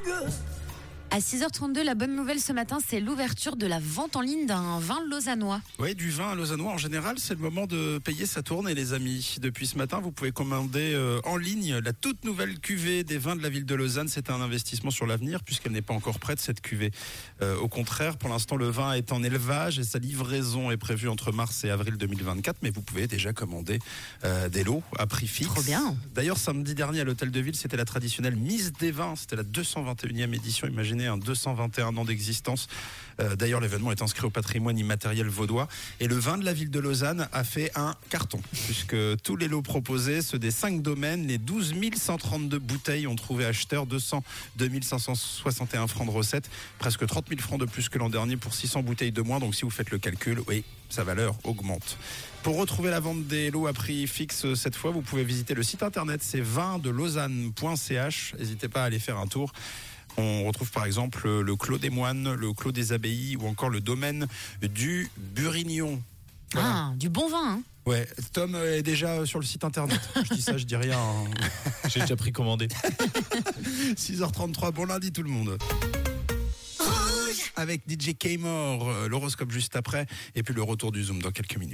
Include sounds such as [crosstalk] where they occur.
good. À 6h32, la bonne nouvelle ce matin, c'est l'ouverture de la vente en ligne d'un vin lausannois. Oui, du vin lausannois en général, c'est le moment de payer sa tournée, les amis. Depuis ce matin, vous pouvez commander euh, en ligne la toute nouvelle cuvée des vins de la ville de Lausanne. C'est un investissement sur l'avenir puisqu'elle n'est pas encore prête, cette cuvée. Euh, au contraire, pour l'instant, le vin est en élevage et sa livraison est prévue entre mars et avril 2024. Mais vous pouvez déjà commander euh, des lots à prix fixe. Trop bien. D'ailleurs, samedi dernier à l'hôtel de ville, c'était la traditionnelle mise des vins. C'était la 221e édition. Imaginez un 221 ans d'existence. Euh, D'ailleurs, l'événement est inscrit au patrimoine immatériel vaudois. Et le vin de la ville de Lausanne a fait un carton, puisque tous les lots proposés, ceux des cinq domaines, les 12 132 bouteilles ont trouvé acheteur, 200 561 francs de recettes, presque 30 000 francs de plus que l'an dernier pour 600 bouteilles de moins. Donc si vous faites le calcul, oui, sa valeur augmente. Pour retrouver la vente des lots à prix fixe euh, cette fois, vous pouvez visiter le site internet, c'est vinddelausanne.ch. N'hésitez pas à aller faire un tour. On retrouve par exemple le Clos des Moines, le Clos des Abbayes ou encore le domaine du Burignon. Voilà. Ah, du bon vin. Hein. Ouais, Tom est déjà sur le site internet. [laughs] Je dis ça, je dis rien. hein. [laughs] J'ai déjà pris commandé. [laughs] 6h33, bon lundi tout le monde. Avec DJ K-More, euh, l'horoscope juste après, et puis le retour du Zoom dans quelques minutes.